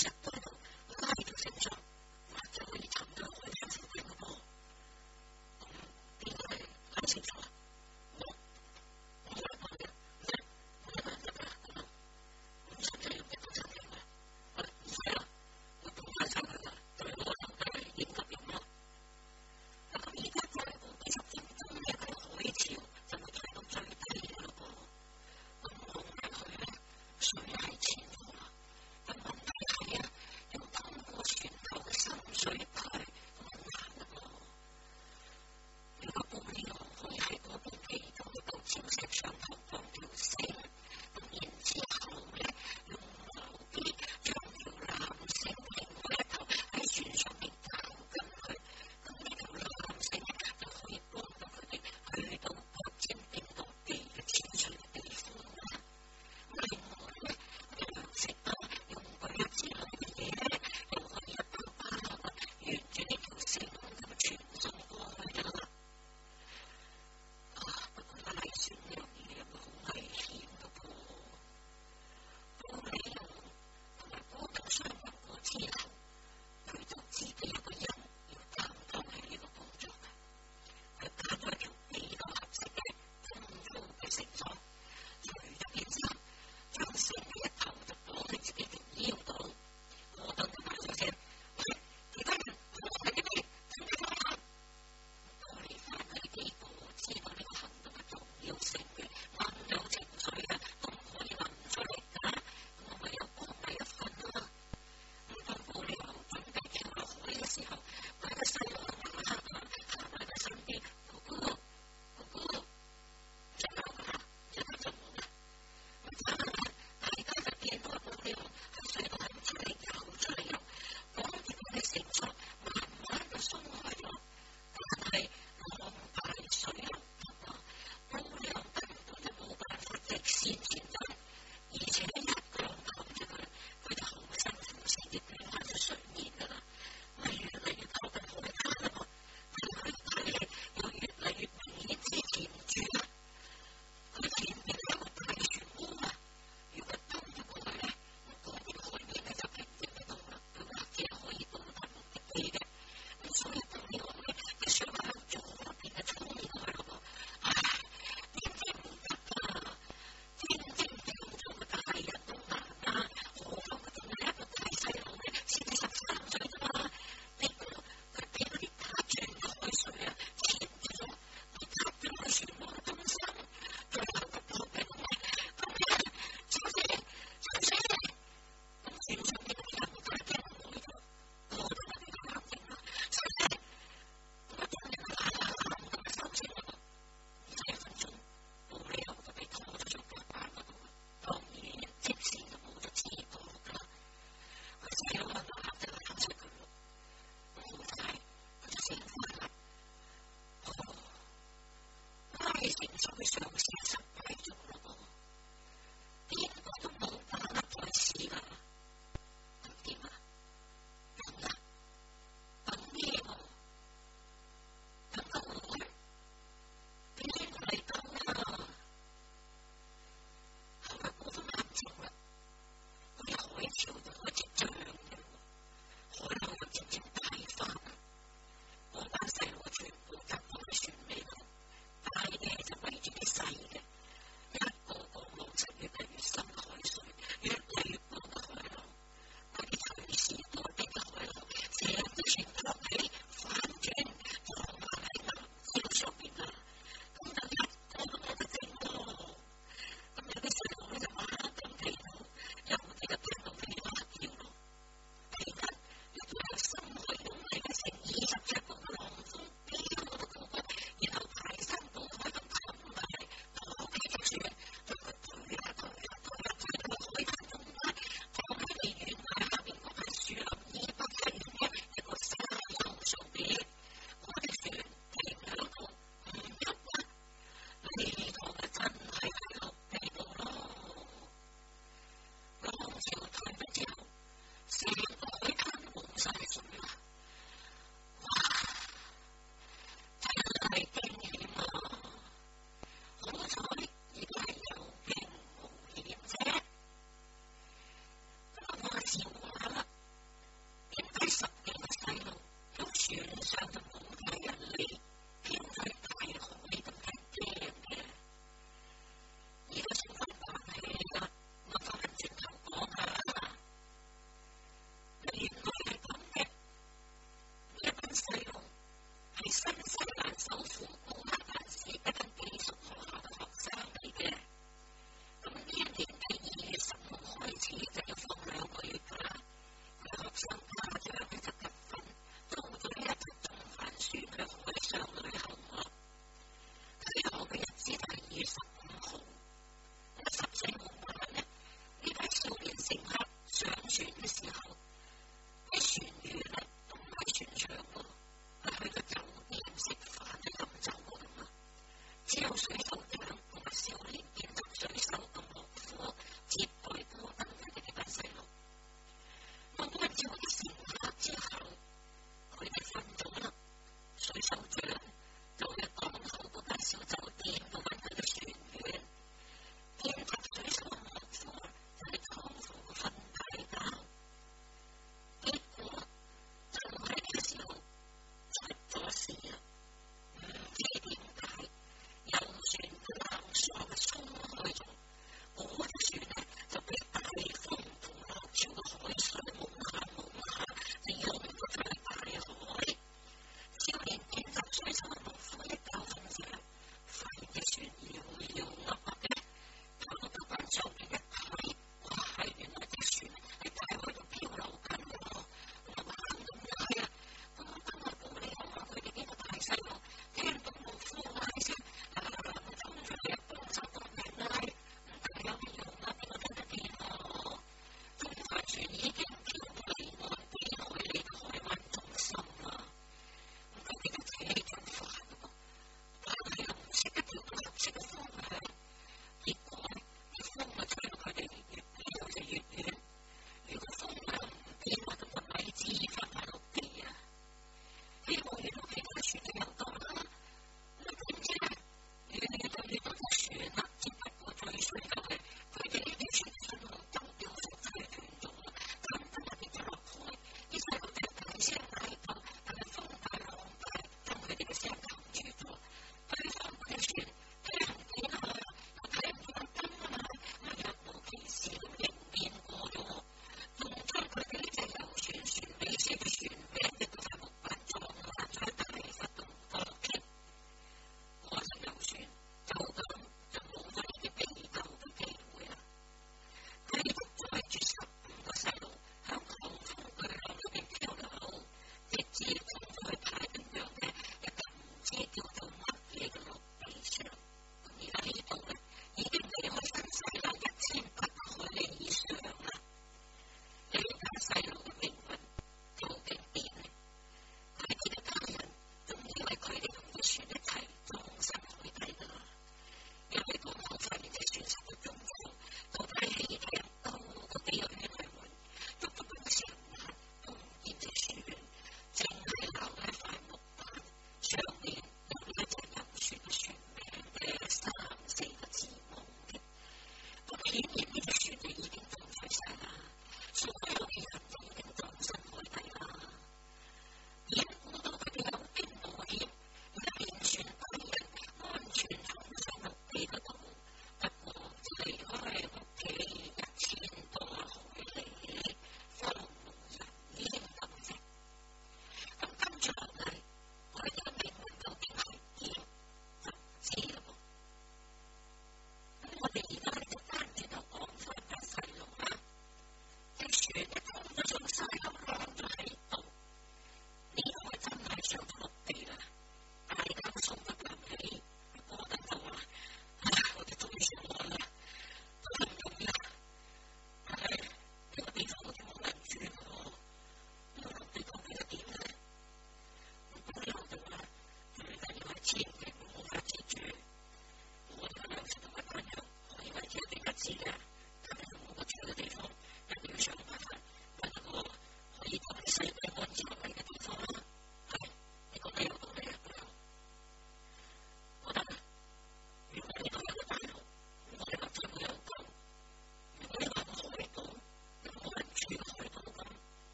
concepto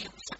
siempre